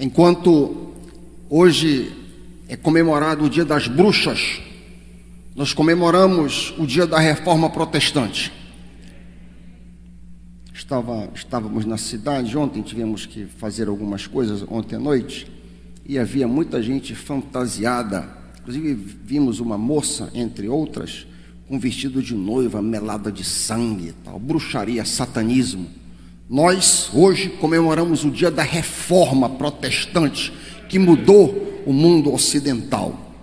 Enquanto hoje é comemorado o Dia das Bruxas, nós comemoramos o Dia da Reforma Protestante. Estava, estávamos na cidade ontem, tivemos que fazer algumas coisas ontem à noite, e havia muita gente fantasiada. Inclusive, vimos uma moça, entre outras, com vestido de noiva, melada de sangue, tal, bruxaria, satanismo. Nós hoje comemoramos o dia da reforma protestante que mudou o mundo ocidental.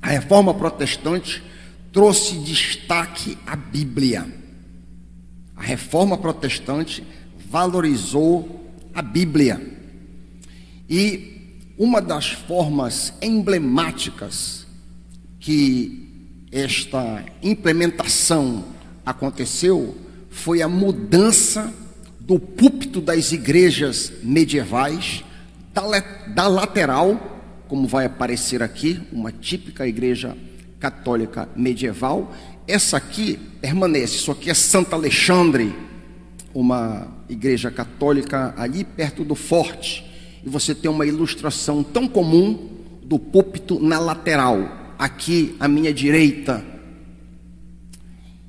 A reforma protestante trouxe destaque à Bíblia. A reforma protestante valorizou a Bíblia. E uma das formas emblemáticas que esta implementação aconteceu foi a mudança do púlpito das igrejas medievais, da, da lateral, como vai aparecer aqui, uma típica igreja católica medieval. Essa aqui permanece, isso aqui é Santo Alexandre, uma igreja católica ali perto do forte. E você tem uma ilustração tão comum do púlpito na lateral, aqui à minha direita.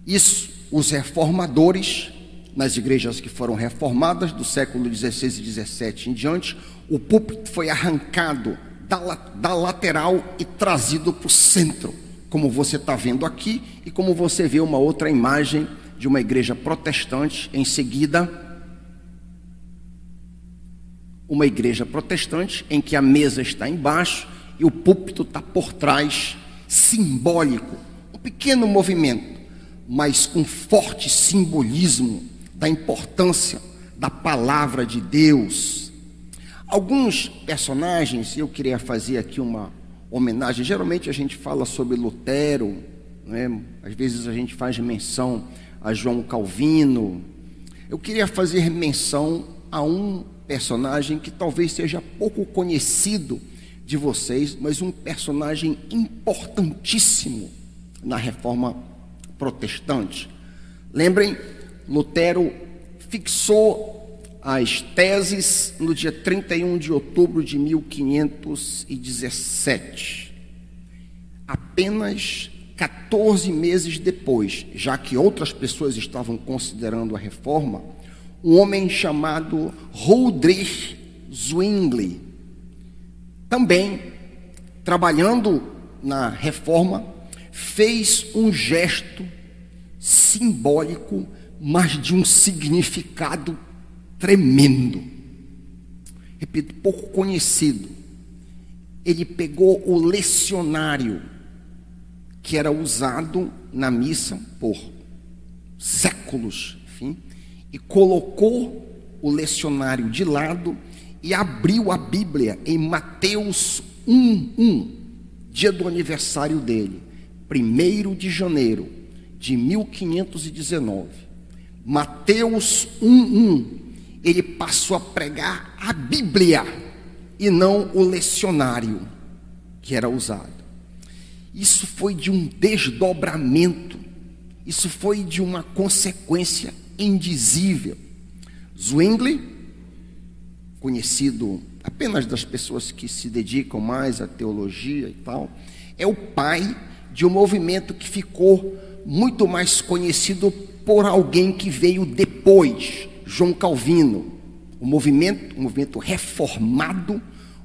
Isso, os reformadores nas igrejas que foram reformadas do século XVI e XVII em diante, o púlpito foi arrancado da, da lateral e trazido para o centro, como você está vendo aqui e como você vê uma outra imagem de uma igreja protestante em seguida. Uma igreja protestante em que a mesa está embaixo e o púlpito está por trás, simbólico, um pequeno movimento, mas com forte simbolismo da importância da palavra de Deus. Alguns personagens, eu queria fazer aqui uma homenagem. Geralmente a gente fala sobre Lutero, né? às vezes a gente faz menção a João Calvino. Eu queria fazer menção a um personagem que talvez seja pouco conhecido de vocês, mas um personagem importantíssimo na reforma protestante. Lembrem Lutero fixou as teses no dia 31 de outubro de 1517. Apenas 14 meses depois, já que outras pessoas estavam considerando a reforma, um homem chamado Rodrich Zwingli, também trabalhando na reforma, fez um gesto simbólico mas de um significado tremendo. Repito, pouco conhecido. Ele pegou o lecionário que era usado na missa por séculos, enfim, e colocou o lecionário de lado e abriu a Bíblia em Mateus 1:1, dia do aniversário dele, 1 de janeiro de 1519. Mateus 1:1, ele passou a pregar a Bíblia e não o lecionário que era usado. Isso foi de um desdobramento, isso foi de uma consequência indizível. Zwingli, conhecido apenas das pessoas que se dedicam mais à teologia e tal, é o pai de um movimento que ficou muito mais conhecido por alguém que veio depois, João Calvino, o movimento, o movimento reformado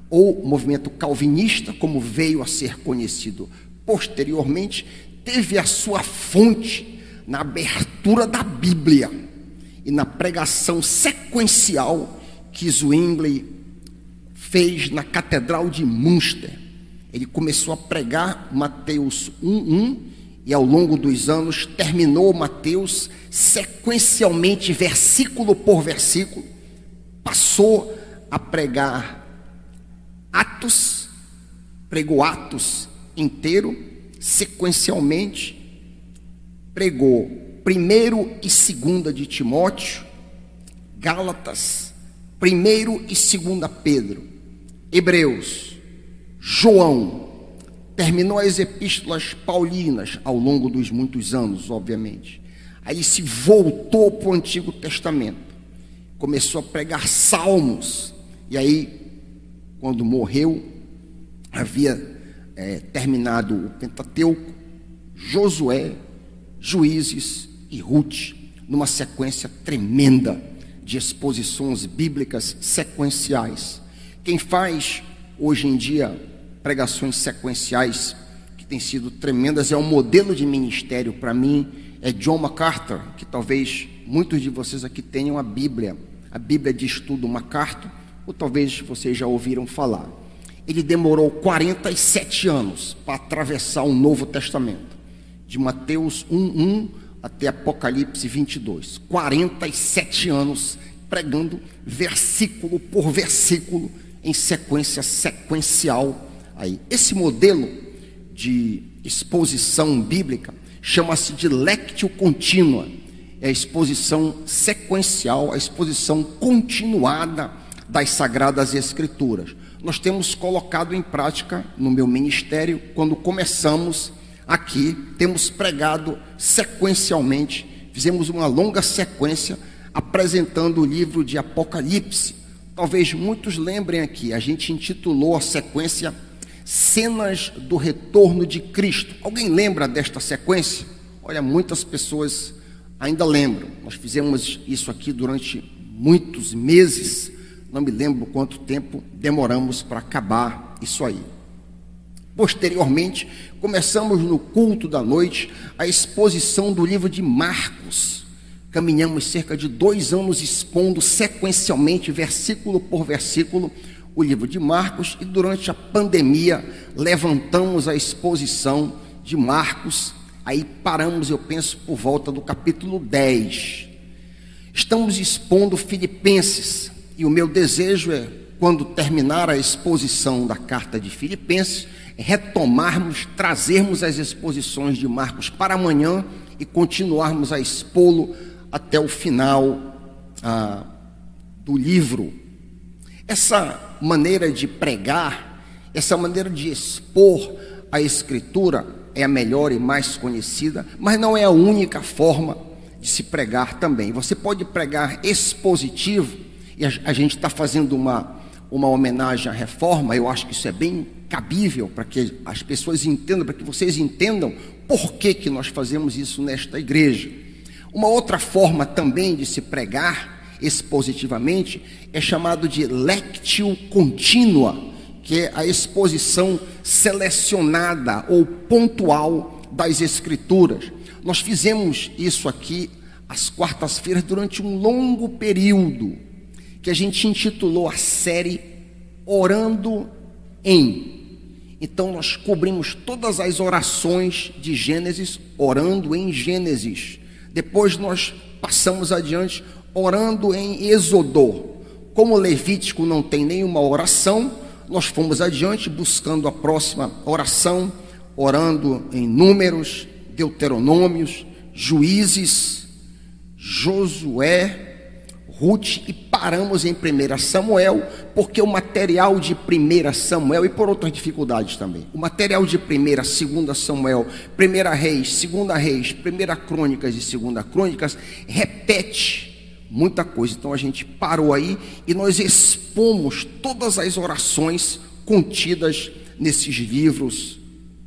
ou movimento calvinista, como veio a ser conhecido posteriormente, teve a sua fonte na abertura da Bíblia e na pregação sequencial que Zwingli fez na Catedral de Münster. Ele começou a pregar Mateus 1:1 e ao longo dos anos terminou Mateus sequencialmente, versículo por versículo, passou a pregar Atos, pregou Atos inteiro, sequencialmente, pregou primeiro e segunda de Timóteo, Gálatas, primeiro e segunda Pedro, Hebreus, João, terminou as epístolas paulinas ao longo dos muitos anos, obviamente. Aí se voltou para o Antigo Testamento, começou a pregar salmos, e aí quando morreu, havia é, terminado o Pentateuco, Josué, Juízes e Ruth, numa sequência tremenda de exposições bíblicas sequenciais. Quem faz hoje em dia pregações sequenciais que têm sido tremendas é um modelo de ministério para mim é John MacArthur, que talvez muitos de vocês aqui tenham a Bíblia, a Bíblia de estudo MacArthur, ou talvez vocês já ouviram falar. Ele demorou 47 anos para atravessar o Novo Testamento, de Mateus 1:1 até Apocalipse 22. 47 anos pregando versículo por versículo em sequência sequencial aí. Esse modelo de exposição bíblica chama-se de lectio contínua. É a exposição sequencial, a exposição continuada das sagradas escrituras. Nós temos colocado em prática no meu ministério quando começamos aqui, temos pregado sequencialmente, fizemos uma longa sequência apresentando o livro de Apocalipse. Talvez muitos lembrem aqui, a gente intitulou a sequência Cenas do Retorno de Cristo. Alguém lembra desta sequência? Olha, muitas pessoas ainda lembram. Nós fizemos isso aqui durante muitos meses. Não me lembro quanto tempo demoramos para acabar isso aí. Posteriormente, começamos no culto da noite a exposição do livro de Marcos. Caminhamos cerca de dois anos expondo sequencialmente, versículo por versículo, o livro de Marcos e durante a pandemia levantamos a exposição de Marcos. Aí paramos, eu penso, por volta do capítulo 10. Estamos expondo Filipenses e o meu desejo é, quando terminar a exposição da carta de Filipenses, retomarmos, trazermos as exposições de Marcos para amanhã e continuarmos a expô-lo até o final ah, do livro. Essa maneira de pregar, essa maneira de expor a Escritura é a melhor e mais conhecida, mas não é a única forma de se pregar também. Você pode pregar expositivo, e a, gente está fazendo uma, uma homenagem à reforma, eu acho que isso é bem cabível para que as pessoas entendam, para que vocês entendam por que, que nós fazemos isso nesta igreja. Uma outra forma também de se pregar expositivamente é chamado de lectio contínua, que é a exposição selecionada ou pontual das escrituras. Nós fizemos isso aqui às quartas-feiras durante um longo período, que a gente intitulou a série Orando em. Então nós cobrimos todas as orações de Gênesis orando em Gênesis. Depois nós passamos adiante orando em Êxodo. Como Levítico não tem nenhuma oração, nós fomos adiante buscando a próxima oração, orando em Números, Deuteronômios, Juízes, Josué, Ruth e paramos em 1 Samuel, porque o material de 1 Samuel, e por outras dificuldades também, o material de 1, 2 Samuel, 1 Reis, 2 Reis, 1 Crônicas e 2 Crônicas, repete muita coisa. Então a gente parou aí e nós expomos todas as orações contidas nesses livros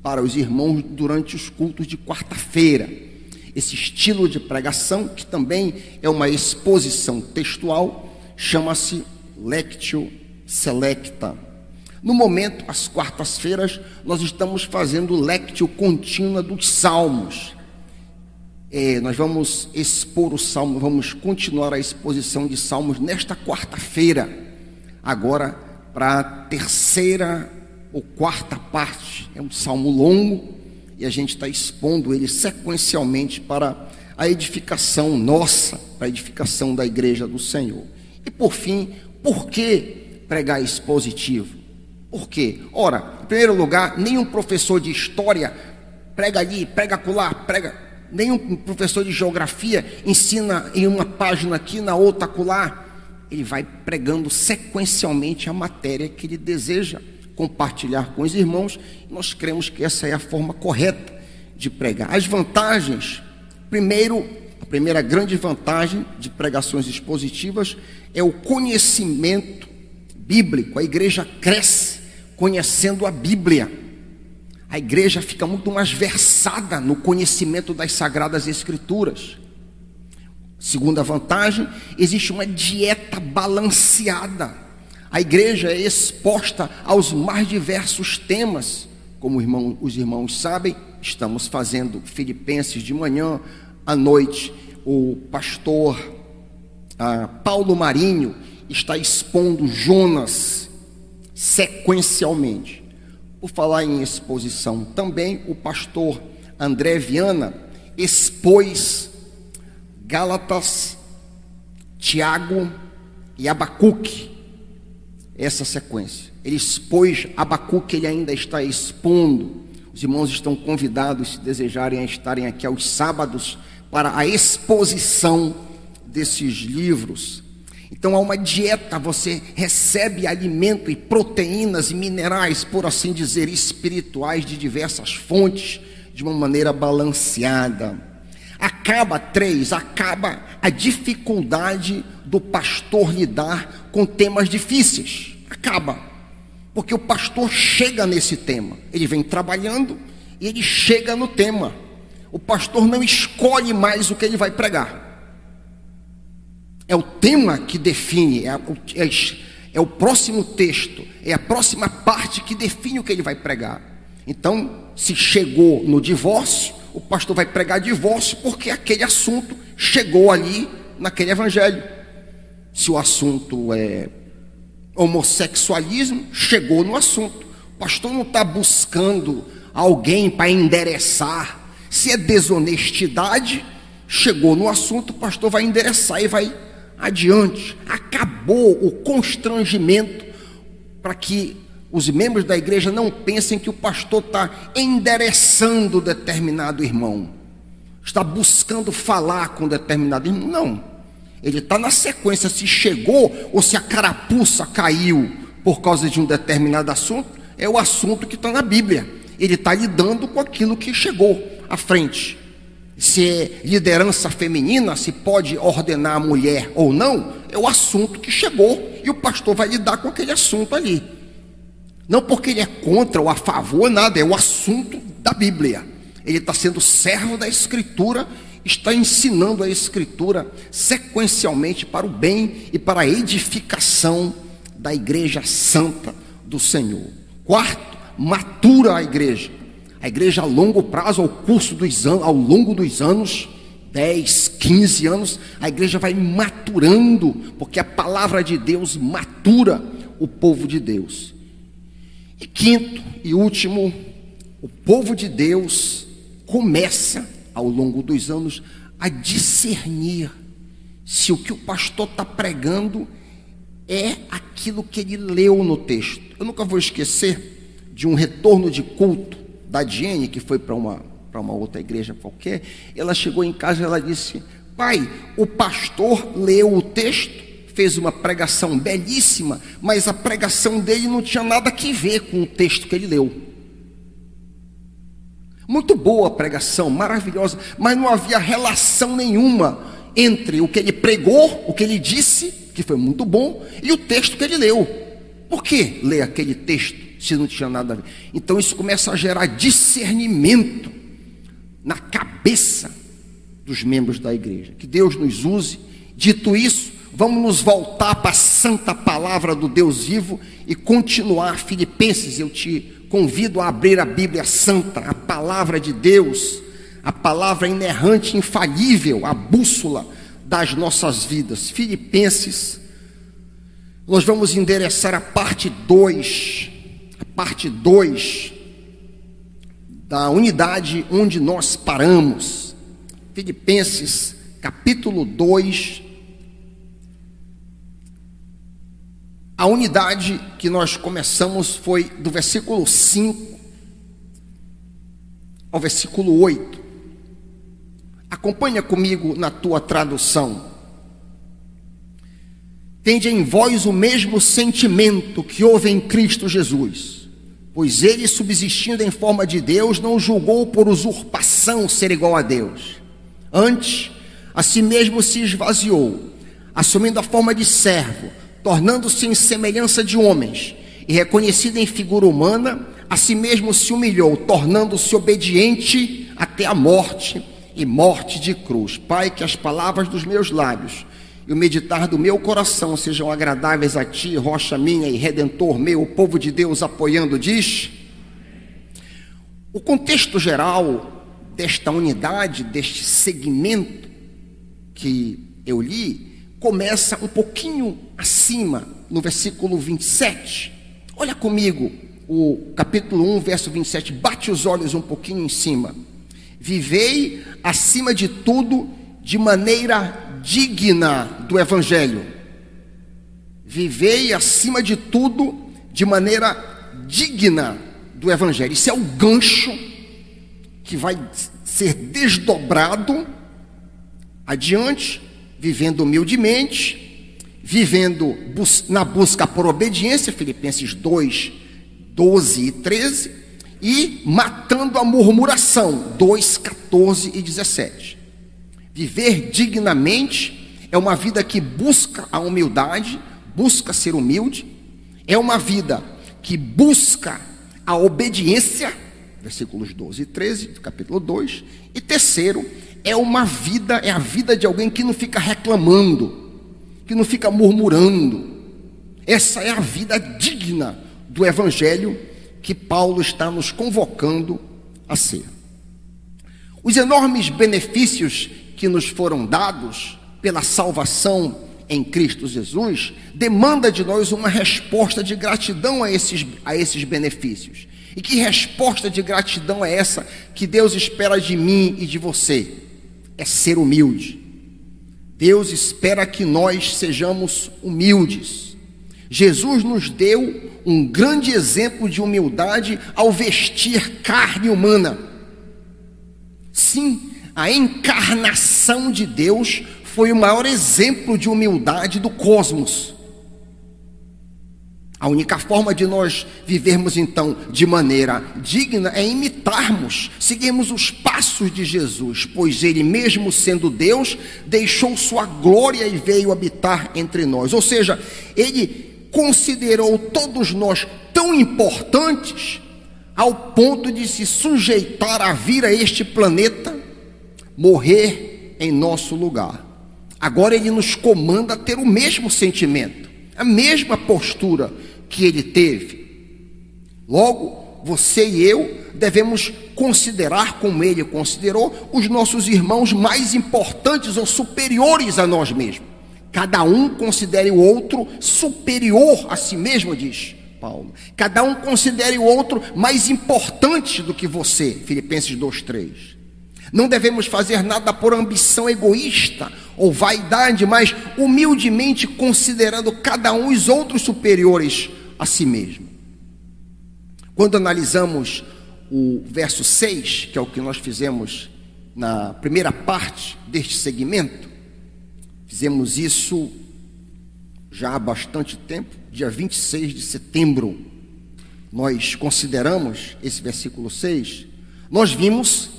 para os irmãos durante os cultos de quarta-feira esse estilo de pregação, que também é uma exposição textual, chama-se Lectio Selecta. No momento, às quartas-feiras, nós estamos fazendo Lectio Contínua dos Salmos. É, nós vamos expor o Salmo, vamos continuar a exposição de Salmos nesta quarta-feira, agora para a terceira ou quarta parte. É um salmo longo, e a gente está expondo ele sequencialmente para a edificação nossa, para a edificação da igreja do Senhor. E por fim, por que pregar expositivo? Por quê? Ora, em primeiro lugar, nenhum professor de história prega ali, prega acolá, prega. Nenhum professor de geografia ensina em uma página aqui, na outra acolá. Ele vai pregando sequencialmente a matéria que ele deseja compartilhar com os irmãos. Nós cremos que essa é a forma correta de pregar. As vantagens, primeiro, a primeira grande vantagem de pregações expositivas é o conhecimento bíblico, a igreja cresce conhecendo a Bíblia. A igreja fica muito mais versada no conhecimento das sagradas escrituras. Segunda vantagem, existe uma dieta balanceada. A igreja é exposta aos mais diversos temas. Como os irmãos sabem, estamos fazendo Filipenses de manhã, à noite, o pastor ah, Paulo Marinho está expondo Jonas sequencialmente. Por falar em exposição, também o pastor André Viana expôs Gálatas, Tiago e Abacuque. Essa sequência. Ele expôs Abacuque, ele ainda está expondo. Os irmãos estão convidados, se desejarem, a estarem aqui aos sábados para a exposição desses livros. Então há uma dieta, você recebe alimento e proteínas e minerais, por assim dizer, espirituais de diversas fontes, de uma maneira balanceada. Acaba, três, acaba a dificuldade do pastor lidar com temas difíceis. Acaba. Porque o pastor chega nesse tema. Ele vem trabalhando e ele chega no tema. O pastor não escolhe mais o que ele vai pregar. É o tema que define, é, é, é o próximo texto, é a próxima parte que define o que ele vai pregar. Então, se chegou no divórcio, o pastor vai pregar divórcio porque aquele assunto chegou ali naquele evangelho. Se o assunto é homossexualismo, chegou no assunto. O pastor não está buscando alguém para endereçar. Se é desonestidade, chegou no assunto, o pastor vai endereçar e vai adiante. Acabou o constrangimento para que os membros da igreja não pensem que o pastor está endereçando determinado irmão, está buscando falar com determinado irmão. Não. Ele está na sequência, se chegou ou se a carapuça caiu por causa de um determinado assunto, é o assunto que está na Bíblia. Ele está lidando com aquilo que chegou à frente se é liderança feminina, se pode ordenar a mulher ou não, é o assunto que chegou e o pastor vai lidar com aquele assunto ali. Não porque ele é contra ou a favor, nada, é o assunto da Bíblia. Ele está sendo servo da Escritura, está ensinando a Escritura sequencialmente para o bem e para a edificação da Igreja Santa do Senhor. Quarto, matura a igreja. A igreja a longo prazo, ao curso dos anos, ao longo dos anos, 10, 15 anos, a igreja vai maturando, porque a palavra de Deus matura o povo de Deus. E quinto e último, o povo de Deus começa, ao longo dos anos, a discernir se o que o pastor está pregando é aquilo que ele leu no texto. Eu nunca vou esquecer de um retorno de culto da Diene, que foi para uma, uma outra igreja qualquer, ela chegou em casa e ela disse: Pai, o pastor leu o texto, fez uma pregação belíssima, mas a pregação dele não tinha nada a ver com o texto que ele leu. Muito boa a pregação, maravilhosa, mas não havia relação nenhuma entre o que ele pregou, o que ele disse, que foi muito bom, e o texto que ele leu. Por que ler aquele texto? Se não tinha nada a ver. Então isso começa a gerar discernimento na cabeça dos membros da igreja. Que Deus nos use. Dito isso, vamos nos voltar para a santa palavra do Deus vivo e continuar. Filipenses, eu te convido a abrir a Bíblia Santa, a palavra de Deus, a palavra inerrante, infalível, a bússola das nossas vidas. Filipenses, nós vamos endereçar a parte 2 parte 2 da unidade onde nós paramos. Filipenses, capítulo 2. A unidade que nós começamos foi do versículo 5 ao versículo 8. Acompanha comigo na tua tradução. Tende em vós o mesmo sentimento que houve em Cristo Jesus Pois ele, subsistindo em forma de Deus, não julgou por usurpação ser igual a Deus. Antes, a si mesmo se esvaziou, assumindo a forma de servo, tornando-se em semelhança de homens, e reconhecido em figura humana, a si mesmo se humilhou, tornando-se obediente até a morte e morte de cruz. Pai, que as palavras dos meus lábios e o meditar do meu coração sejam agradáveis a ti, rocha minha e redentor meu, o povo de Deus apoiando, diz. O contexto geral desta unidade, deste segmento que eu li, começa um pouquinho acima, no versículo 27. Olha comigo o capítulo 1, verso 27. Bate os olhos um pouquinho em cima. Vivei acima de tudo de maneira digna do Evangelho. Vivei acima de tudo de maneira digna do Evangelho. Isso é o gancho que vai ser desdobrado adiante, vivendo humildemente, vivendo na busca por obediência, Filipenses 2, 12 e 13, e matando a murmuração, 2, 14 e 17. Viver dignamente é uma vida que busca a humildade, busca ser humilde, é uma vida que busca a obediência, versículos 12 e 13 do capítulo 2, e terceiro, é uma vida, é a vida de alguém que não fica reclamando, que não fica murmurando. Essa é a vida digna do evangelho que Paulo está nos convocando a ser. Os enormes benefícios que nos foram dados pela salvação em Cristo Jesus demanda de nós uma resposta de gratidão a esses, a esses benefícios. E que resposta de gratidão é essa que Deus espera de mim e de você? É ser humilde. Deus espera que nós sejamos humildes. Jesus nos deu um grande exemplo de humildade ao vestir carne humana. Sim, a encarnação de Deus foi o maior exemplo de humildade do cosmos. A única forma de nós vivermos então de maneira digna é imitarmos, seguirmos os passos de Jesus, pois ele, mesmo sendo Deus, deixou sua glória e veio habitar entre nós. Ou seja, ele considerou todos nós tão importantes ao ponto de se sujeitar a vir a este planeta, morrer em nosso lugar. Agora ele nos comanda a ter o mesmo sentimento, a mesma postura que ele teve. Logo, você e eu devemos considerar, como ele considerou, os nossos irmãos mais importantes ou superiores a nós mesmos. Cada um considere o outro superior a si mesmo, diz Paulo. Cada um considere o outro mais importante do que você, Filipenses 2:3. Não devemos fazer nada por ambição egoísta ou vaidade, mas humildemente considerando cada um os outros superiores a si mesmo. Quando analisamos o verso 6, que é o que nós fizemos na primeira parte deste segmento, fizemos isso já há bastante tempo, dia 26 de setembro, nós consideramos esse versículo 6, nós vimos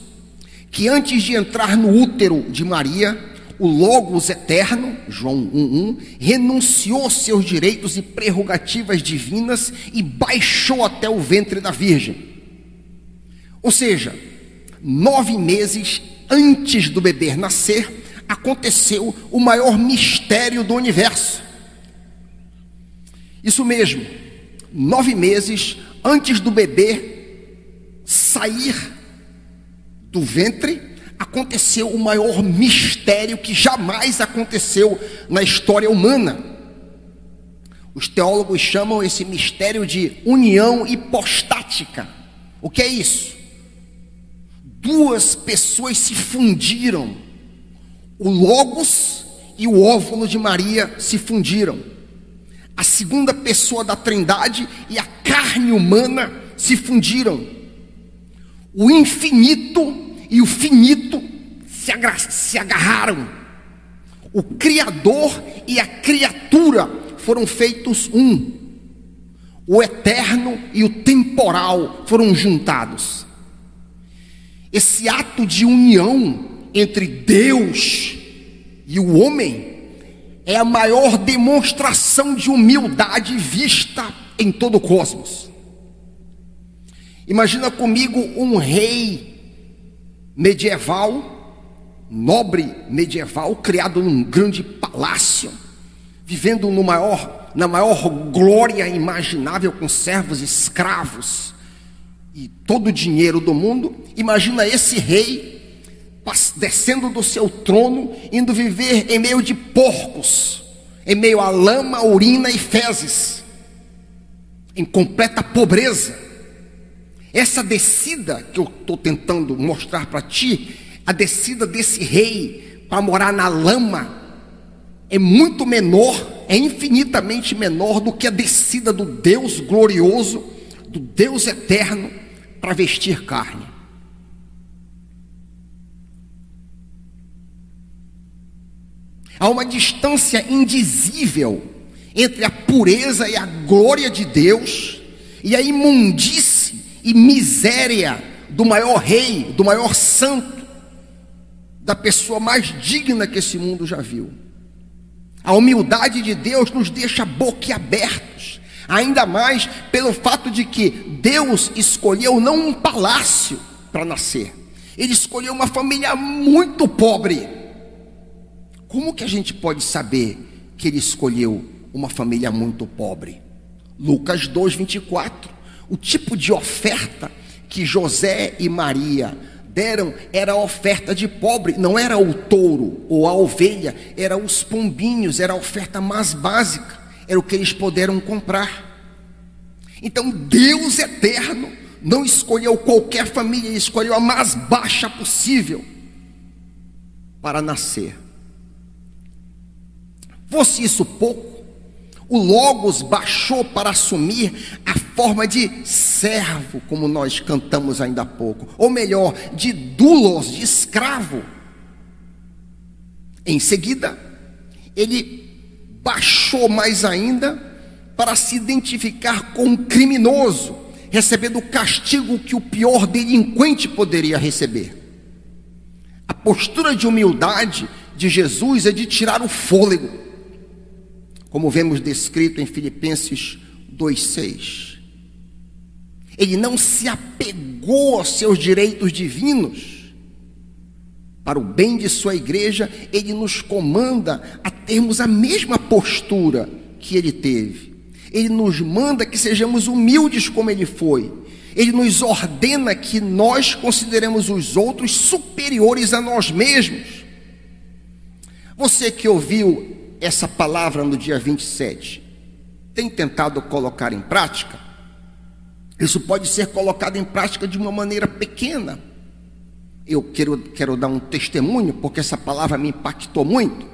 que antes de entrar no útero de Maria, o Logos eterno, João 1:1, renunciou seus direitos e prerrogativas divinas e baixou até o ventre da Virgem. Ou seja, nove meses antes do bebê nascer, aconteceu o maior mistério do universo. Isso mesmo, nove meses antes do bebê sair do ventre, aconteceu o maior mistério que jamais aconteceu na história humana. Os teólogos chamam esse mistério de união hipostática. O que é isso? Duas pessoas se fundiram. O Logos e o óvulo de Maria se fundiram. A segunda pessoa da Trindade e a carne humana se fundiram. O infinito e o finito se, se agarraram. O Criador e a criatura foram feitos um. O eterno e o temporal foram juntados. Esse ato de união entre Deus e o homem é a maior demonstração de humildade vista em todo o cosmos. Imagina comigo um rei medieval, nobre medieval, criado num grande palácio, vivendo no maior, na maior glória imaginável, com servos, escravos e todo o dinheiro do mundo. Imagina esse rei descendo do seu trono, indo viver em meio de porcos, em meio a lama, urina e fezes, em completa pobreza. Essa descida que eu estou tentando mostrar para ti, a descida desse rei para morar na lama, é muito menor, é infinitamente menor do que a descida do Deus glorioso, do Deus eterno, para vestir carne. Há uma distância indizível entre a pureza e a glória de Deus e a imundície e miséria do maior rei, do maior santo, da pessoa mais digna que esse mundo já viu. A humildade de Deus nos deixa boquiabertos, ainda mais pelo fato de que Deus escolheu não um palácio para nascer, Ele escolheu uma família muito pobre como que a gente pode saber que ele escolheu uma família muito pobre? Lucas 2, 24. O tipo de oferta que José e Maria deram era a oferta de pobre, não era o touro ou a ovelha, era os pombinhos, era a oferta mais básica, era o que eles puderam comprar. Então Deus eterno não escolheu qualquer família, ele escolheu a mais baixa possível para nascer. Fosse isso pouco, o Logos baixou para assumir a forma de servo, como nós cantamos ainda há pouco, ou melhor, de dulos, de escravo. Em seguida, ele baixou mais ainda para se identificar com um criminoso, recebendo o castigo que o pior delinquente poderia receber. A postura de humildade de Jesus é de tirar o fôlego como vemos descrito em Filipenses 2,6. Ele não se apegou aos seus direitos divinos. Para o bem de sua igreja, ele nos comanda a termos a mesma postura que ele teve. Ele nos manda que sejamos humildes como ele foi. Ele nos ordena que nós consideremos os outros superiores a nós mesmos. Você que ouviu essa palavra no dia 27 tem tentado colocar em prática, isso pode ser colocado em prática de uma maneira pequena. Eu quero, quero dar um testemunho, porque essa palavra me impactou muito.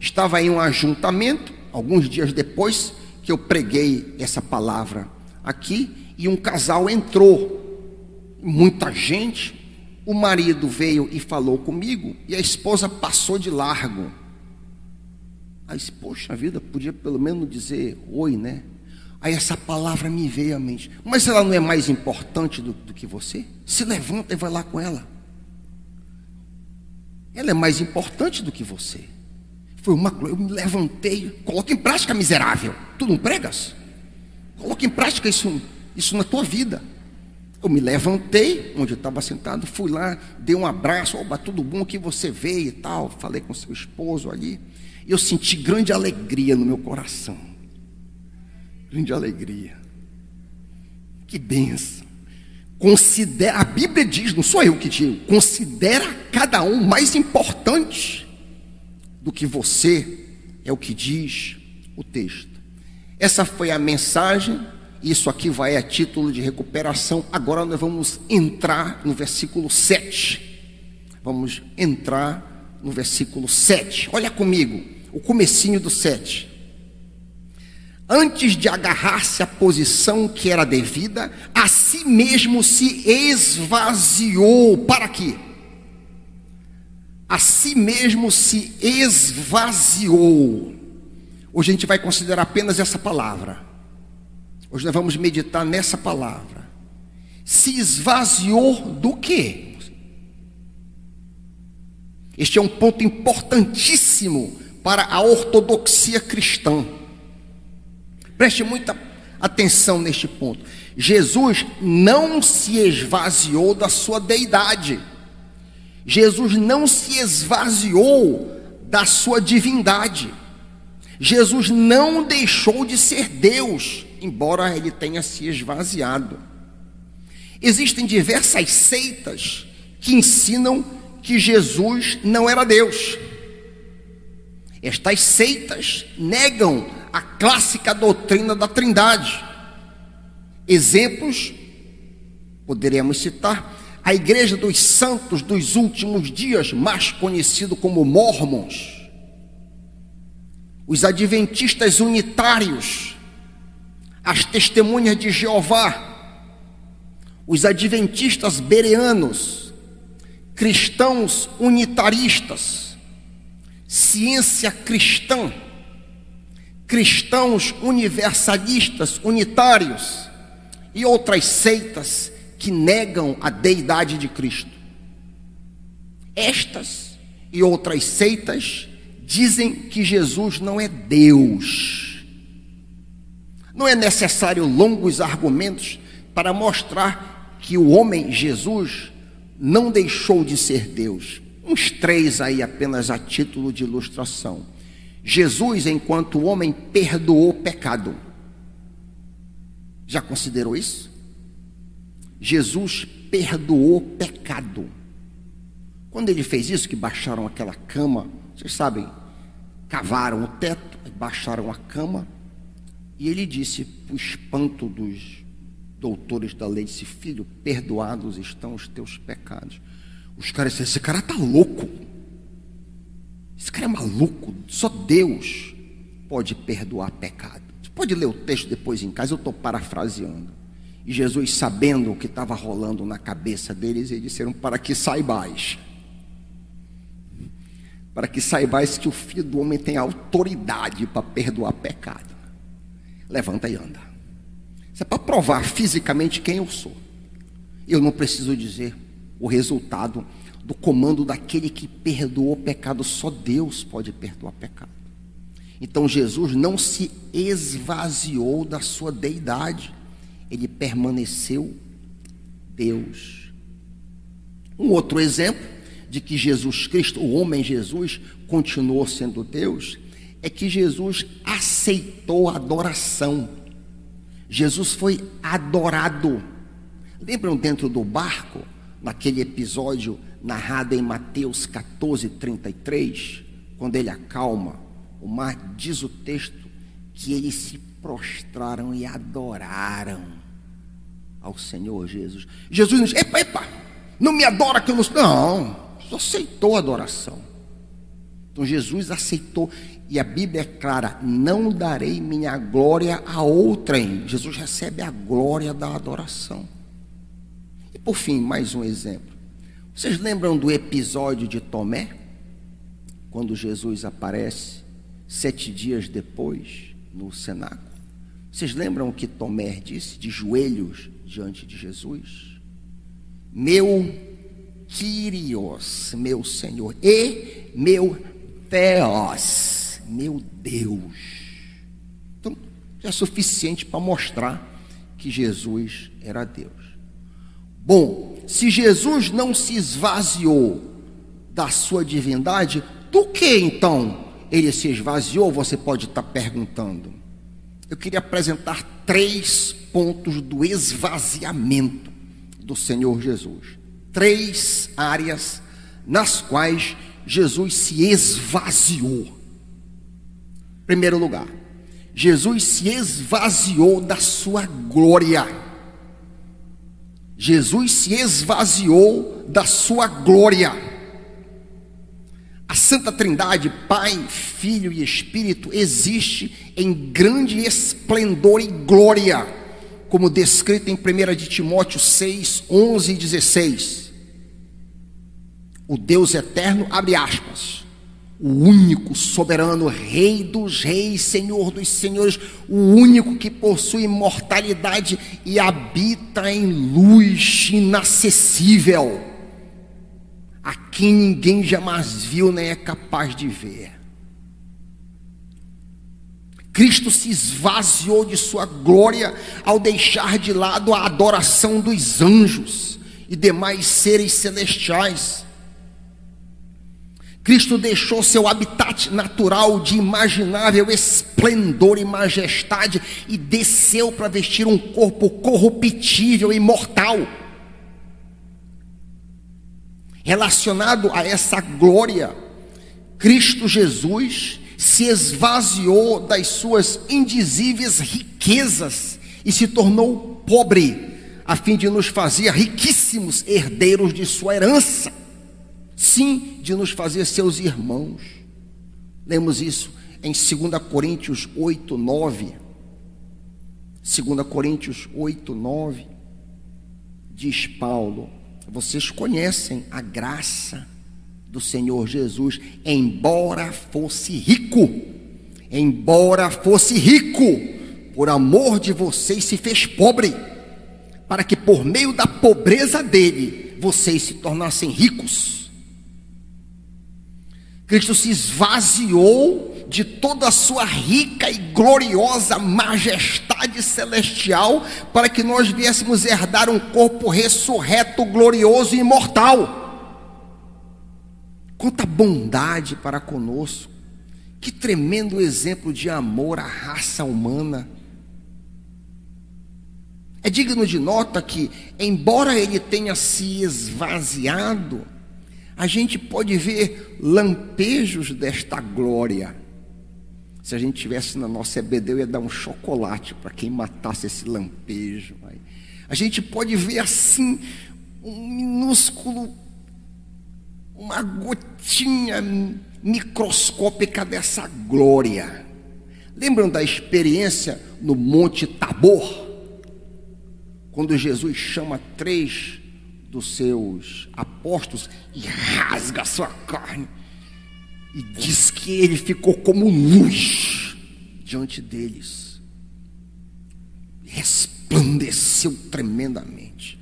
Estava em um ajuntamento, alguns dias depois que eu preguei essa palavra aqui, e um casal entrou, muita gente. O marido veio e falou comigo, e a esposa passou de largo. Aí, poxa vida, podia pelo menos dizer oi, né? Aí essa palavra me veio à mente. Mas ela não é mais importante do, do que você? Se levanta e vai lá com ela. Ela é mais importante do que você. Foi uma eu me levantei, coloca em prática, miserável. Tu não pregas? Coloca em prática isso, isso na tua vida. Eu me levantei, onde eu estava sentado, fui lá, dei um abraço, oba, tudo bom que você veio e tal. Falei com seu esposo ali eu senti grande alegria no meu coração. Grande alegria. Que benção. Considera, a Bíblia diz, não sou eu que digo, considera cada um mais importante do que você, é o que diz o texto. Essa foi a mensagem, isso aqui vai a título de recuperação. Agora nós vamos entrar no versículo 7. Vamos entrar no versículo 7. Olha comigo o comecinho do 7. Antes de agarrar-se à posição que era devida, a si mesmo se esvaziou. Para quê? A si mesmo se esvaziou. Hoje a gente vai considerar apenas essa palavra. Hoje nós vamos meditar nessa palavra. Se esvaziou do quê? Este é um ponto importantíssimo para a ortodoxia cristã. Preste muita atenção neste ponto. Jesus não se esvaziou da sua deidade. Jesus não se esvaziou da sua divindade. Jesus não deixou de ser Deus, embora ele tenha se esvaziado. Existem diversas seitas que ensinam que Jesus não era Deus. Estas seitas negam a clássica doutrina da Trindade. Exemplos poderíamos citar a Igreja dos Santos dos Últimos Dias, mais conhecido como Mormons, os Adventistas Unitários, as Testemunhas de Jeová, os Adventistas Bereanos, cristãos unitaristas, ciência cristã, cristãos universalistas unitários e outras seitas que negam a deidade de Cristo. Estas e outras seitas dizem que Jesus não é Deus. Não é necessário longos argumentos para mostrar que o homem Jesus não deixou de ser Deus. Uns três aí apenas a título de ilustração. Jesus, enquanto homem, perdoou o pecado. Já considerou isso? Jesus perdoou pecado. Quando ele fez isso, que baixaram aquela cama, vocês sabem, cavaram o teto, baixaram a cama, e ele disse, para o espanto dos doutores da lei, disse, filho, perdoados estão os teus pecados. Os caras disseram, esse cara está louco. Esse cara é maluco. Só Deus pode perdoar pecado. Você pode ler o texto depois em casa, eu estou parafraseando. E Jesus, sabendo o que estava rolando na cabeça deles, eles disseram: Para que saibais, para que saibais que o filho do homem tem autoridade para perdoar pecado. Levanta e anda. Isso é para provar fisicamente quem eu sou. Eu não preciso dizer o resultado do comando daquele que perdoou pecado, só Deus pode perdoar pecado. Então Jesus não se esvaziou da sua deidade ele permaneceu Deus. Um outro exemplo de que Jesus Cristo, o homem Jesus, continuou sendo Deus, é que Jesus aceitou a adoração. Jesus foi adorado. Lembram dentro do barco, naquele episódio narrado em Mateus 14, 33, quando ele acalma o mar, diz o texto que ele se prostraram e adoraram ao Senhor Jesus. Jesus disse: Epa, epa, não me adora que eu não. Não, só aceitou a adoração. Então Jesus aceitou, e a Bíblia é clara: não darei minha glória a outrem. Jesus recebe a glória da adoração. Por fim, mais um exemplo. Vocês lembram do episódio de Tomé? Quando Jesus aparece sete dias depois no cenáculo? Vocês lembram o que Tomé disse de joelhos diante de Jesus? Meu Kyrios, meu Senhor, e meu Theos, meu Deus. Então, já é suficiente para mostrar que Jesus era Deus. Bom, se Jesus não se esvaziou da sua divindade, do que então ele se esvaziou? Você pode estar perguntando eu queria apresentar três pontos do esvaziamento do Senhor Jesus. Três áreas nas quais Jesus se esvaziou. Primeiro lugar, Jesus se esvaziou da sua glória. Jesus se esvaziou da sua glória. A Santa Trindade, Pai, Filho e Espírito, existe em grande esplendor e glória, como descrito em 1 de Timóteo 6, 11 e 16. O Deus eterno, abre aspas, o único soberano, Rei dos reis, Senhor dos senhores, o único que possui imortalidade e habita em luz inacessível a quem ninguém jamais viu nem é capaz de ver. Cristo se esvaziou de sua glória ao deixar de lado a adoração dos anjos e demais seres celestiais. Cristo deixou seu habitat natural de imaginável esplendor e majestade e desceu para vestir um corpo corruptível e mortal. Relacionado a essa glória, Cristo Jesus se esvaziou das suas indizíveis riquezas e se tornou pobre, a fim de nos fazer riquíssimos herdeiros de sua herança, sim, de nos fazer seus irmãos. Lemos isso em 2 Coríntios 8, 9. 2 Coríntios 8, 9. Diz Paulo: Vocês conhecem a graça do Senhor Jesus, embora fosse rico, embora fosse rico, por amor de vocês se fez pobre, para que por meio da pobreza dele vocês se tornassem ricos. Cristo se esvaziou de toda a sua rica e gloriosa majestade celestial para que nós viéssemos herdar um corpo ressurreto, glorioso e imortal. Quanta bondade para conosco. Que tremendo exemplo de amor à raça humana. É digno de nota que, embora ele tenha se esvaziado, a gente pode ver lampejos desta glória. Se a gente tivesse na nossa EBD, eu ia dar um chocolate para quem matasse esse lampejo. A gente pode ver assim um minúsculo uma gotinha microscópica dessa glória. Lembram da experiência no Monte Tabor? Quando Jesus chama três dos seus apóstolos e rasga a sua carne e diz que ele ficou como luz diante deles. Resplandeceu tremendamente.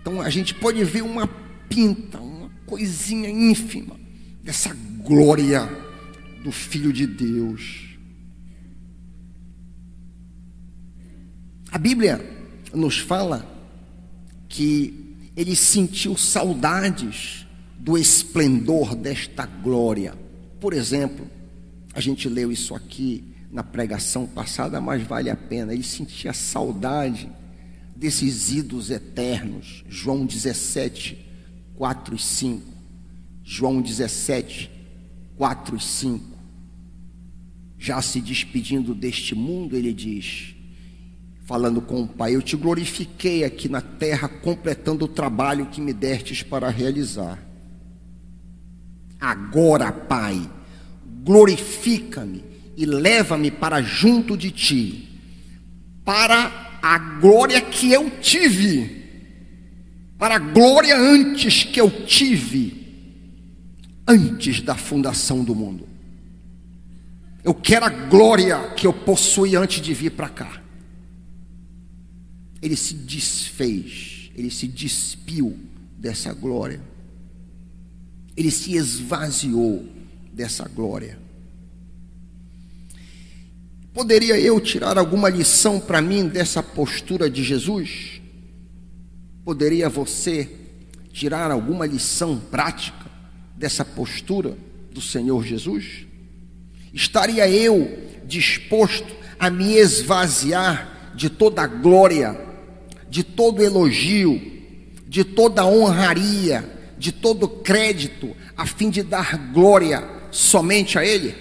Então a gente pode ver uma pinta, coisinha ínfima dessa glória do Filho de Deus. A Bíblia nos fala que ele sentiu saudades do esplendor desta glória. Por exemplo, a gente leu isso aqui na pregação passada, mas vale a pena. Ele sentia saudade desses ídolos eternos. João 17, 4 e 5. João 17, 4 e 5. Já se despedindo deste mundo, ele diz, falando com o Pai: Eu te glorifiquei aqui na terra, completando o trabalho que me destes para realizar. Agora, Pai, glorifica-me e leva-me para junto de ti, para a glória que eu tive para a glória antes que eu tive, antes da fundação do mundo. Eu quero a glória que eu possuí antes de vir para cá. Ele se desfez, ele se despiu dessa glória. Ele se esvaziou dessa glória. Poderia eu tirar alguma lição para mim dessa postura de Jesus? Poderia você tirar alguma lição prática dessa postura do Senhor Jesus? Estaria eu disposto a me esvaziar de toda a glória, de todo elogio, de toda honraria, de todo crédito, a fim de dar glória somente a Ele?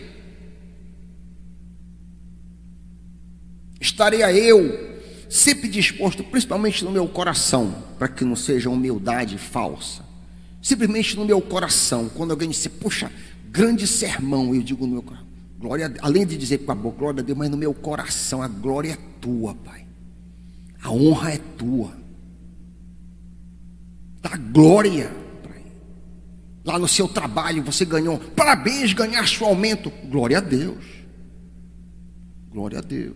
Estaria eu sempre disposto, principalmente no meu coração, para que não seja humildade falsa. Simplesmente no meu coração, quando alguém disser, puxa, grande sermão, eu digo no meu coração, glória, além de dizer com a boca, glória a Deus, mas no meu coração, a glória é tua, Pai. A honra é tua. Dá glória, Pai. Lá no seu trabalho você ganhou, parabéns, ganhaste o aumento. Glória a Deus. Glória a Deus.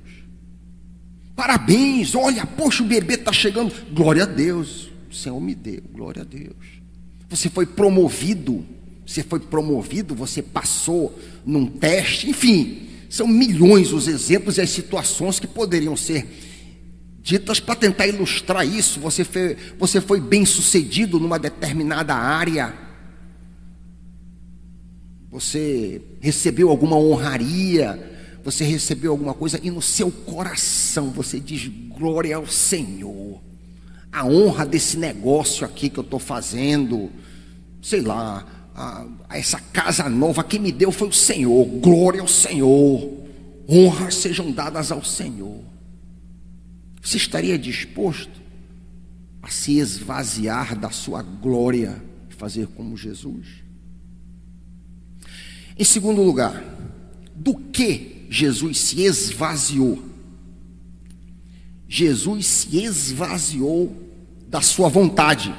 Parabéns, olha, poxa, o bebê está chegando. Glória a Deus. O Senhor me deu, glória a Deus. Você foi promovido, você foi promovido, você passou num teste, enfim, são milhões os exemplos e as situações que poderiam ser ditas para tentar ilustrar isso. Você foi, você foi bem sucedido numa determinada área, você recebeu alguma honraria, você recebeu alguma coisa e no seu coração você diz glória ao Senhor. A honra desse negócio aqui que eu estou fazendo, sei lá, a, a essa casa nova, quem me deu foi o Senhor. Glória ao Senhor. Honras sejam dadas ao Senhor. Você estaria disposto a se esvaziar da sua glória e fazer como Jesus? Em segundo lugar, do que Jesus se esvaziou? Jesus se esvaziou da sua vontade.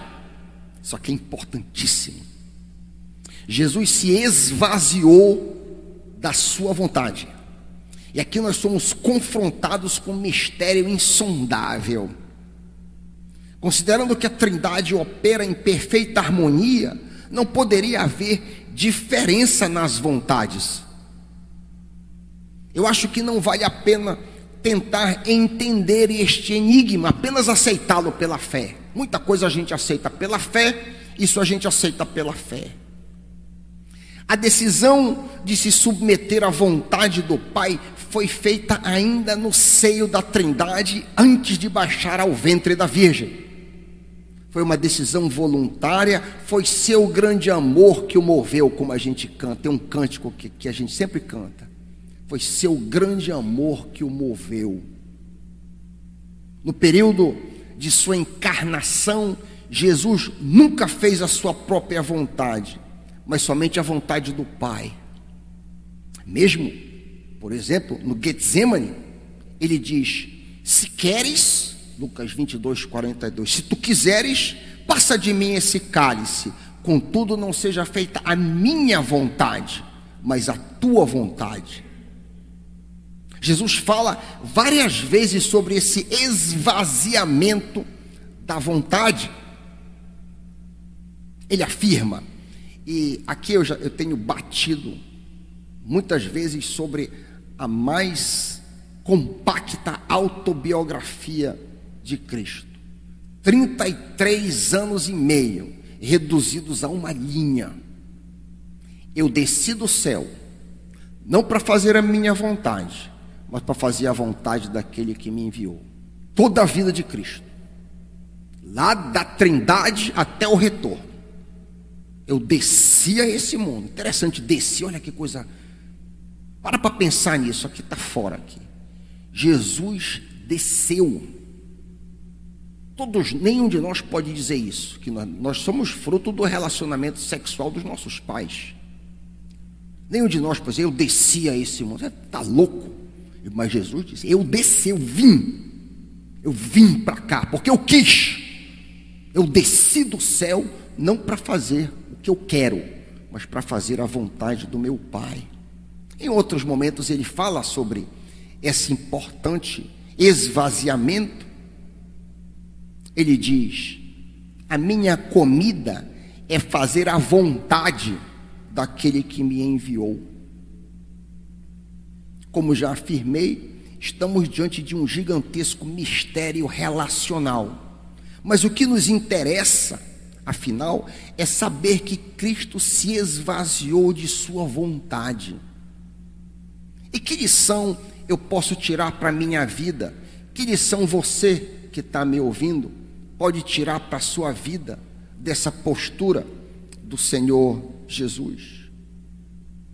Isso aqui é importantíssimo. Jesus se esvaziou da sua vontade. E aqui nós somos confrontados com um mistério insondável. Considerando que a Trindade opera em perfeita harmonia, não poderia haver diferença nas vontades. Eu acho que não vale a pena tentar entender este enigma, apenas aceitá-lo pela fé. Muita coisa a gente aceita pela fé, isso a gente aceita pela fé. A decisão de se submeter à vontade do Pai foi feita ainda no seio da Trindade, antes de baixar ao ventre da Virgem. Foi uma decisão voluntária, foi seu grande amor que o moveu, como a gente canta. Tem um cântico que, que a gente sempre canta. Foi seu grande amor que o moveu. No período de sua encarnação, Jesus nunca fez a sua própria vontade, mas somente a vontade do Pai. Mesmo, por exemplo, no Getsemane, ele diz: Se queres, Lucas 22, 42, se tu quiseres, passa de mim esse cálice, contudo não seja feita a minha vontade, mas a tua vontade. Jesus fala várias vezes sobre esse esvaziamento da vontade. Ele afirma, e aqui eu já eu tenho batido muitas vezes sobre a mais compacta autobiografia de Cristo. 33 anos e meio reduzidos a uma linha. Eu desci do céu, não para fazer a minha vontade, mas para fazer a vontade daquele que me enviou. Toda a vida de Cristo, lá da Trindade até o retorno. Eu desci a esse mundo. Interessante, desci, olha que coisa. Para para pensar nisso, aqui está fora aqui. Jesus desceu. Todos, nenhum de nós pode dizer isso, que nós, nós somos fruto do relacionamento sexual dos nossos pais. Nenhum de nós pode dizer, eu desci a esse mundo. Está louco? Mas Jesus disse: Eu desci, eu vim. Eu vim para cá, porque eu quis. Eu desci do céu não para fazer que eu quero, mas para fazer a vontade do meu Pai. Em outros momentos ele fala sobre esse importante esvaziamento. Ele diz: A minha comida é fazer a vontade daquele que me enviou. Como já afirmei, estamos diante de um gigantesco mistério relacional. Mas o que nos interessa, afinal, é saber que Cristo se esvaziou de Sua vontade. E que lição eu posso tirar para a minha vida? Que lição você que está me ouvindo pode tirar para a sua vida dessa postura do Senhor Jesus?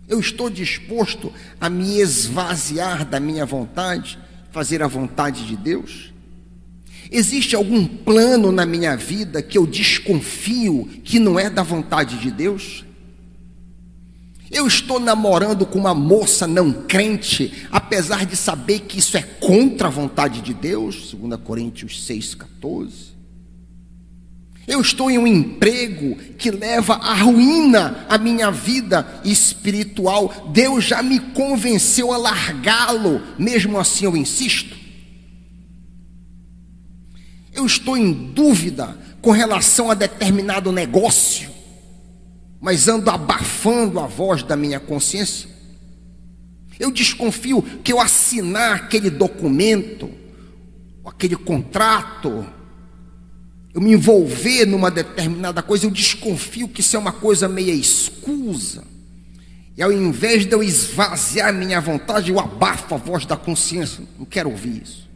Eu estou disposto a me esvaziar da minha vontade, fazer a vontade de Deus? Existe algum plano na minha vida que eu desconfio que não é da vontade de Deus? Eu estou namorando com uma moça não crente, apesar de saber que isso é contra a vontade de Deus, 2 Coríntios 6,14. Eu estou em um emprego que leva à ruína a minha vida espiritual. Deus já me convenceu a largá-lo, mesmo assim eu insisto. Eu estou em dúvida com relação a determinado negócio, mas ando abafando a voz da minha consciência. Eu desconfio que eu assinar aquele documento, aquele contrato, eu me envolver numa determinada coisa, eu desconfio que isso é uma coisa meia escusa. E ao invés de eu esvaziar minha vontade, eu abafo a voz da consciência. Não quero ouvir isso.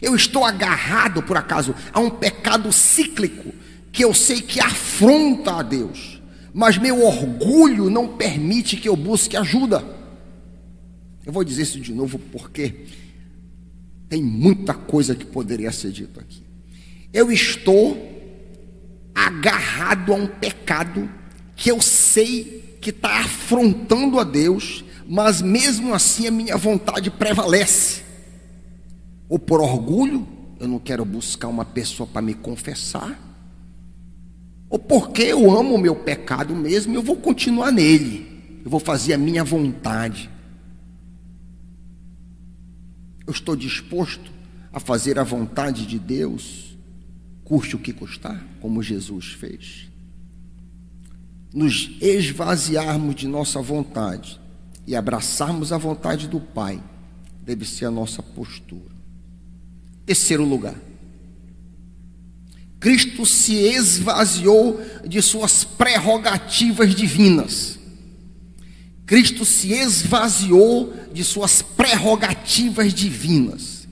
Eu estou agarrado, por acaso, a um pecado cíclico que eu sei que afronta a Deus, mas meu orgulho não permite que eu busque ajuda. Eu vou dizer isso de novo porque tem muita coisa que poderia ser dito aqui. Eu estou agarrado a um pecado que eu sei que está afrontando a Deus, mas mesmo assim a minha vontade prevalece. Ou por orgulho, eu não quero buscar uma pessoa para me confessar, ou porque eu amo o meu pecado mesmo, eu vou continuar nele, eu vou fazer a minha vontade. Eu estou disposto a fazer a vontade de Deus, custe o que custar, como Jesus fez. Nos esvaziarmos de nossa vontade e abraçarmos a vontade do Pai, deve ser a nossa postura. Terceiro lugar. Cristo se esvaziou de suas prerrogativas divinas. Cristo se esvaziou de suas prerrogativas divinas.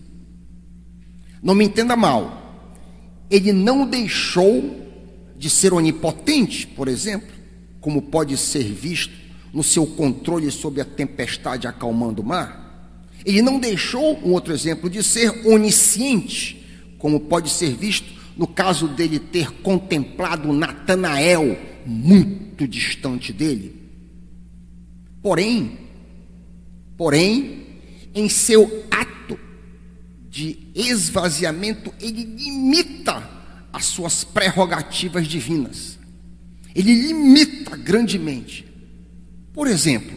Não me entenda mal, ele não deixou de ser onipotente, por exemplo, como pode ser visto no seu controle sobre a tempestade acalmando o mar. Ele não deixou, um outro exemplo, de ser onisciente, como pode ser visto no caso dele ter contemplado Natanael muito distante dele. Porém, porém, em seu ato de esvaziamento, ele limita as suas prerrogativas divinas. Ele limita grandemente. Por exemplo,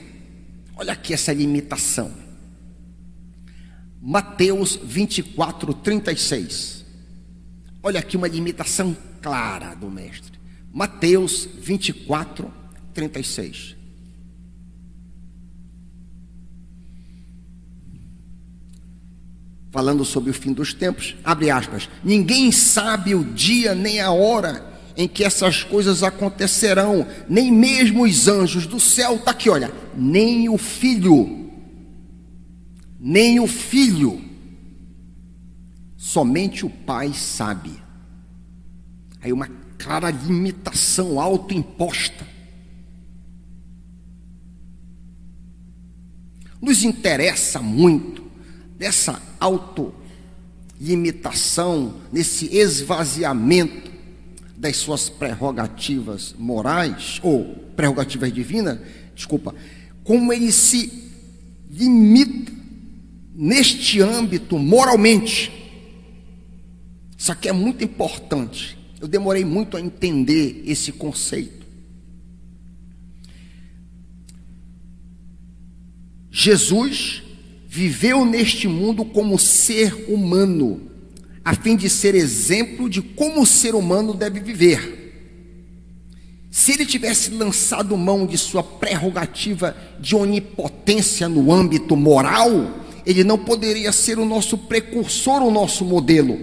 olha aqui essa limitação. Mateus 24, 36. Olha aqui uma limitação clara do Mestre. Mateus 24, 36. falando sobre o fim dos tempos, abre aspas, ninguém sabe o dia nem a hora em que essas coisas acontecerão, nem mesmo os anjos do céu, está aqui, olha, nem o filho, nem o filho, somente o pai sabe. Aí uma clara limitação autoimposta. Nos interessa muito dessa autolimitação, nesse esvaziamento das suas prerrogativas morais, ou prerrogativas divinas, desculpa, como ele se limita neste âmbito moralmente. Isso aqui é muito importante. Eu demorei muito a entender esse conceito. Jesus viveu neste mundo como ser humano, a fim de ser exemplo de como o ser humano deve viver. Se ele tivesse lançado mão de sua prerrogativa de onipotência no âmbito moral, ele não poderia ser o nosso precursor, o nosso modelo.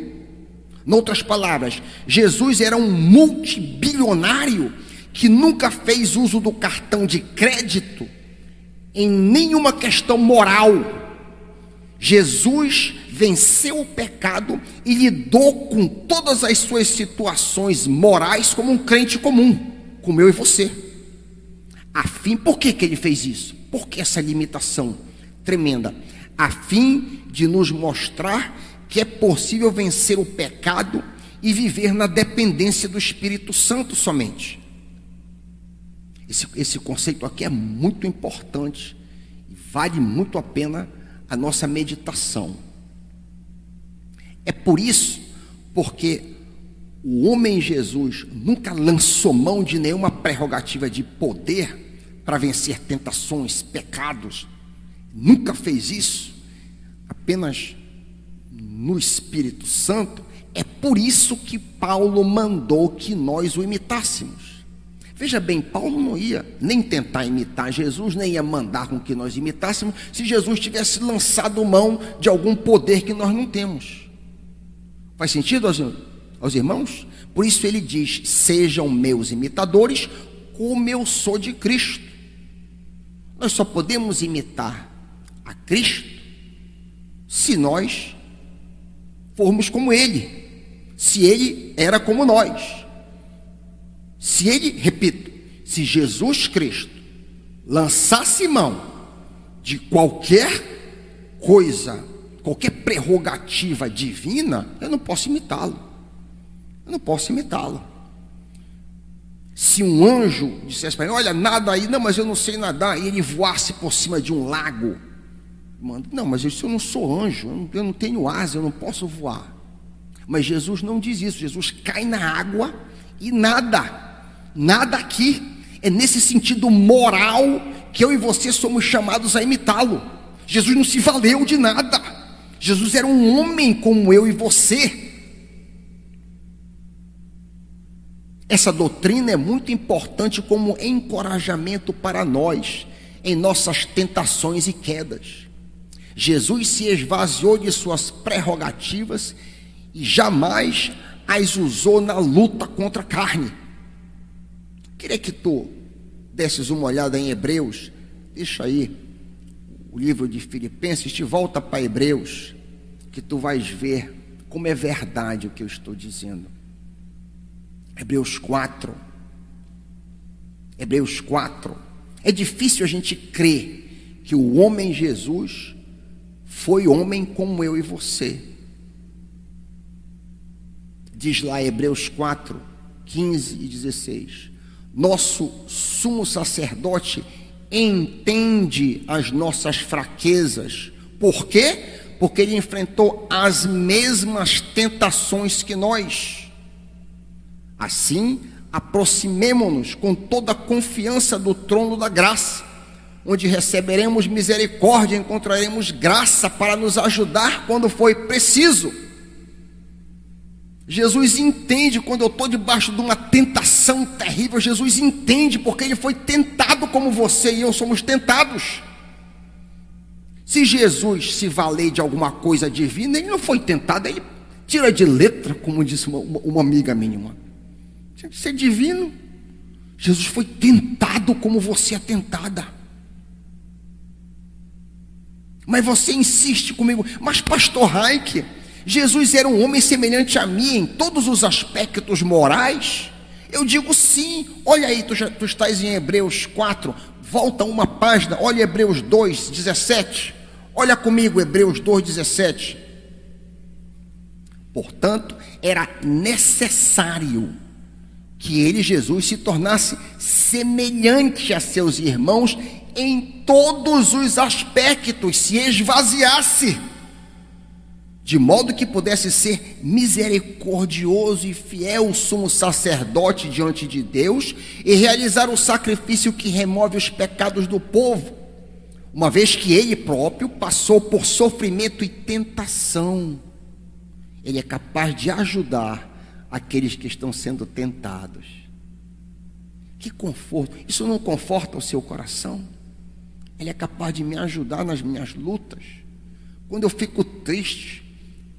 Outras palavras, Jesus era um multibilionário que nunca fez uso do cartão de crédito em nenhuma questão moral Jesus venceu o pecado e lidou com todas as suas situações morais como um crente comum, como eu e você. A fim, por que, que ele fez isso? Por que essa limitação tremenda? A fim de nos mostrar que é possível vencer o pecado e viver na dependência do Espírito Santo somente. Esse, esse conceito aqui é muito importante e vale muito a pena a nossa meditação. É por isso, porque o homem Jesus nunca lançou mão de nenhuma prerrogativa de poder para vencer tentações, pecados, nunca fez isso, apenas no Espírito Santo. É por isso que Paulo mandou que nós o imitássemos. Veja bem, Paulo não ia nem tentar imitar Jesus, nem ia mandar com que nós imitássemos, se Jesus tivesse lançado mão de algum poder que nós não temos. Faz sentido aos, aos irmãos? Por isso ele diz: sejam meus imitadores, como eu sou de Cristo. Nós só podemos imitar a Cristo se nós formos como Ele, se Ele era como nós. Se ele, repito, se Jesus Cristo lançasse mão de qualquer coisa, qualquer prerrogativa divina, eu não posso imitá-lo. Eu não posso imitá-lo. Se um anjo dissesse para mim, olha, nada aí, não, mas eu não sei nadar, e ele voasse por cima de um lago, mando, não, mas eu não sou anjo, eu não tenho asa, eu não posso voar. Mas Jesus não diz isso, Jesus cai na água e nada. Nada aqui. É nesse sentido moral que eu e você somos chamados a imitá-lo. Jesus não se valeu de nada. Jesus era um homem como eu e você. Essa doutrina é muito importante como encorajamento para nós em nossas tentações e quedas. Jesus se esvaziou de suas prerrogativas e jamais as usou na luta contra a carne. Queria que tu desses uma olhada em Hebreus, deixa aí o livro de Filipenses, te volta para Hebreus, que tu vais ver como é verdade o que eu estou dizendo. Hebreus 4. Hebreus 4. É difícil a gente crer que o homem Jesus foi homem como eu e você. Diz lá Hebreus 4, 15 e 16 nosso sumo sacerdote entende as nossas fraquezas. Por quê? Porque ele enfrentou as mesmas tentações que nós. Assim, aproximemo-nos com toda a confiança do trono da graça, onde receberemos misericórdia, encontraremos graça para nos ajudar quando for preciso. Jesus entende quando eu estou debaixo de uma tentação terrível. Jesus entende porque ele foi tentado como você e eu somos tentados. Se Jesus se valer de alguma coisa divina, ele não foi tentado, ele tira de letra, como disse uma, uma amiga minha. Ser divino. Jesus foi tentado como você é tentada. Mas você insiste comigo, mas pastor Reich, Jesus era um homem semelhante a mim em todos os aspectos morais? Eu digo sim. Olha aí, tu, já, tu estás em Hebreus 4, volta uma página, olha Hebreus 2, 17. Olha comigo, Hebreus 2, 17. Portanto, era necessário que ele, Jesus, se tornasse semelhante a seus irmãos em todos os aspectos, se esvaziasse de modo que pudesse ser misericordioso e fiel sumo sacerdote diante de Deus e realizar o sacrifício que remove os pecados do povo, uma vez que ele próprio passou por sofrimento e tentação. Ele é capaz de ajudar aqueles que estão sendo tentados. Que conforto! Isso não conforta o seu coração? Ele é capaz de me ajudar nas minhas lutas. Quando eu fico triste,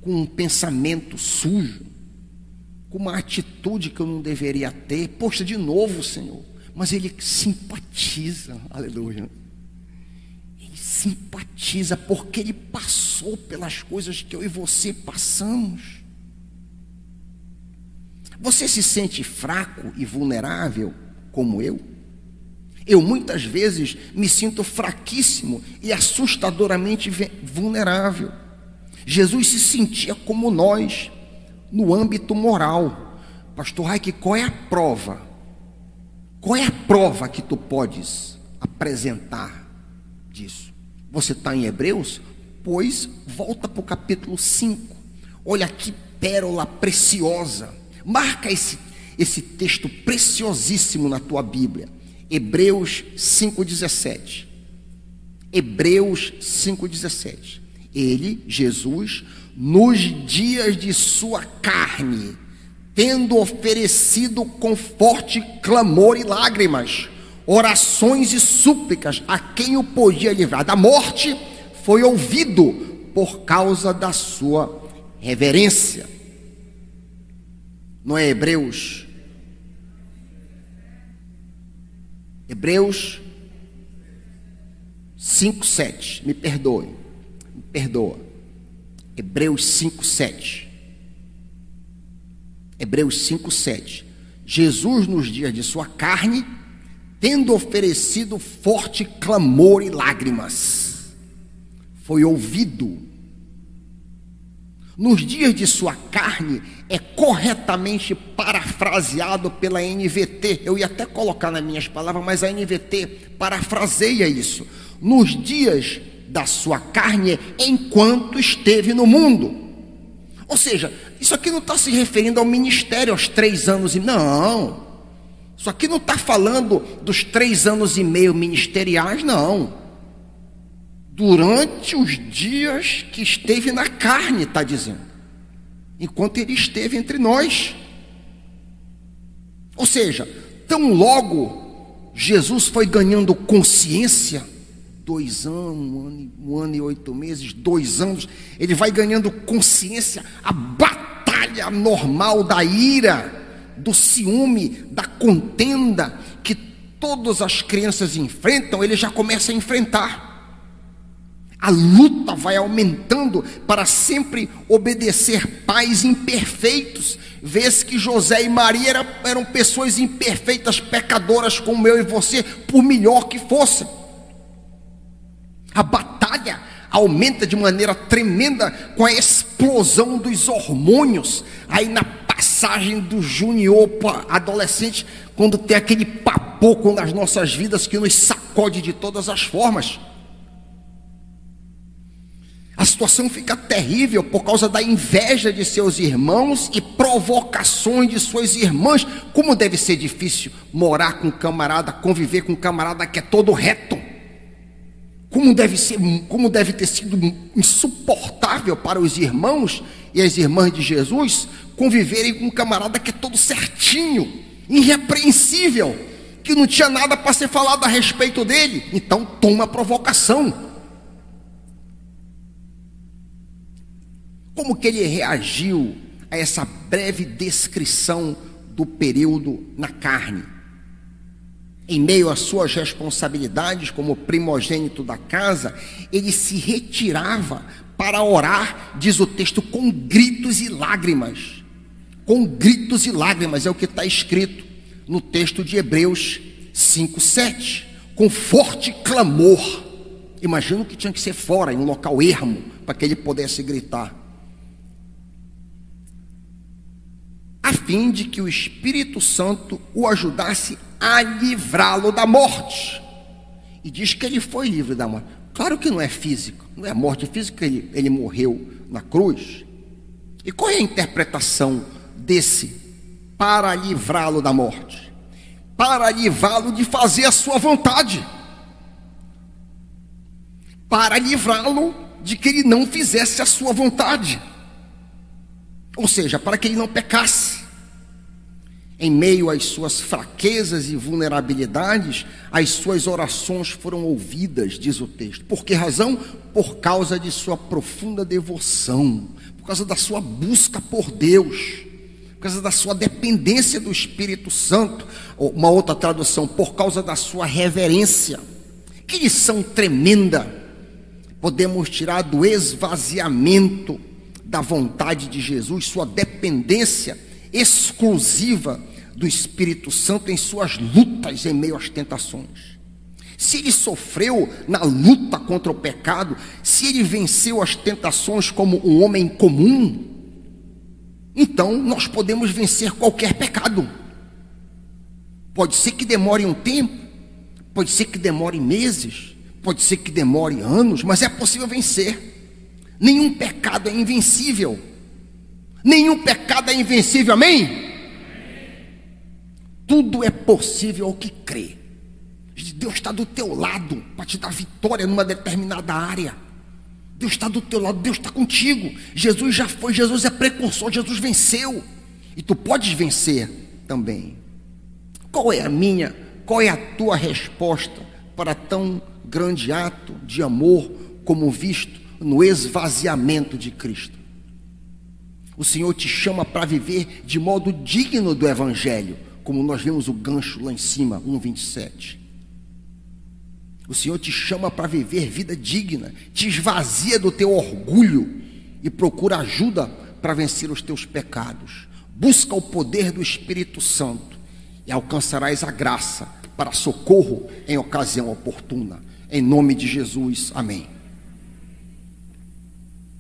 com um pensamento sujo, com uma atitude que eu não deveria ter. Poxa, de novo, Senhor. Mas Ele simpatiza, aleluia. Ele simpatiza porque Ele passou pelas coisas que eu e você passamos. Você se sente fraco e vulnerável como eu? Eu muitas vezes me sinto fraquíssimo e assustadoramente vulnerável. Jesus se sentia como nós, no âmbito moral. Pastor Raik, qual é a prova? Qual é a prova que tu podes apresentar disso? Você está em Hebreus? Pois volta para o capítulo 5. Olha que pérola preciosa. Marca esse, esse texto preciosíssimo na tua Bíblia. Hebreus 5,17. Hebreus 5,17 ele, Jesus, nos dias de sua carne, tendo oferecido com forte clamor e lágrimas, orações e súplicas a quem o podia livrar da morte, foi ouvido por causa da sua reverência. Não é Hebreus? Hebreus 5, 7. Me perdoe. Me perdoa. Hebreus 5, 7. Hebreus 5, 7. Jesus, nos dias de sua carne, tendo oferecido forte clamor e lágrimas, foi ouvido. Nos dias de sua carne, é corretamente parafraseado pela NVT. Eu ia até colocar nas minhas palavras, mas a NVT parafraseia isso. Nos dias da sua carne, enquanto esteve no mundo. Ou seja, isso aqui não está se referindo ao ministério, aos três anos e. Não. Isso aqui não está falando dos três anos e meio ministeriais, não. Durante os dias que esteve na carne, está dizendo. Enquanto ele esteve entre nós. Ou seja, tão logo Jesus foi ganhando consciência dois anos, um ano, um ano e oito meses, dois anos, ele vai ganhando consciência, a batalha normal da ira, do ciúme, da contenda que todas as crianças enfrentam, ele já começa a enfrentar. A luta vai aumentando para sempre obedecer pais imperfeitos. Vês que José e Maria eram, eram pessoas imperfeitas, pecadoras como eu e você, por melhor que fossem. A batalha aumenta de maneira tremenda com a explosão dos hormônios. Aí na passagem do junior para adolescente, quando tem aquele papoco nas nossas vidas que nos sacode de todas as formas. A situação fica terrível por causa da inveja de seus irmãos e provocações de suas irmãs. Como deve ser difícil morar com um camarada, conviver com um camarada que é todo reto como deve, ser, como deve ter sido insuportável para os irmãos e as irmãs de Jesus conviverem com um camarada que é todo certinho, irrepreensível, que não tinha nada para ser falado a respeito dele. Então toma provocação. Como que ele reagiu a essa breve descrição do período na carne? em meio às suas responsabilidades como primogênito da casa, ele se retirava para orar, diz o texto, com gritos e lágrimas. Com gritos e lágrimas, é o que está escrito no texto de Hebreus 5,7. Com forte clamor. Imagino que tinha que ser fora, em um local ermo, para que ele pudesse gritar. A fim de que o Espírito Santo o ajudasse a livrá-lo da morte. E diz que ele foi livre da morte. Claro que não é físico, não é morte física, ele, ele morreu na cruz. E qual é a interpretação desse para livrá-lo da morte? Para livrá-lo de fazer a sua vontade. Para livrá-lo de que ele não fizesse a sua vontade. Ou seja, para que ele não pecasse em meio às suas fraquezas e vulnerabilidades, as suas orações foram ouvidas, diz o texto. Por que razão? Por causa de sua profunda devoção, por causa da sua busca por Deus, por causa da sua dependência do Espírito Santo. Uma outra tradução, por causa da sua reverência. Que lição tremenda podemos tirar do esvaziamento da vontade de Jesus, sua dependência exclusiva do Espírito Santo em suas lutas em meio às tentações. Se ele sofreu na luta contra o pecado, se ele venceu as tentações como um homem comum, então nós podemos vencer qualquer pecado. Pode ser que demore um tempo, pode ser que demore meses, pode ser que demore anos, mas é possível vencer. Nenhum pecado é invencível. Nenhum pecado é invencível, amém? Tudo é possível ao que crê. Deus está do teu lado para te dar vitória numa determinada área. Deus está do teu lado, Deus está contigo. Jesus já foi, Jesus é precursor, Jesus venceu. E tu podes vencer também. Qual é a minha, qual é a tua resposta para tão grande ato de amor como visto no esvaziamento de Cristo? O Senhor te chama para viver de modo digno do Evangelho, como nós vemos o gancho lá em cima, 1,27. O Senhor te chama para viver vida digna, te esvazia do teu orgulho e procura ajuda para vencer os teus pecados. Busca o poder do Espírito Santo e alcançarás a graça para socorro em ocasião oportuna. Em nome de Jesus, amém.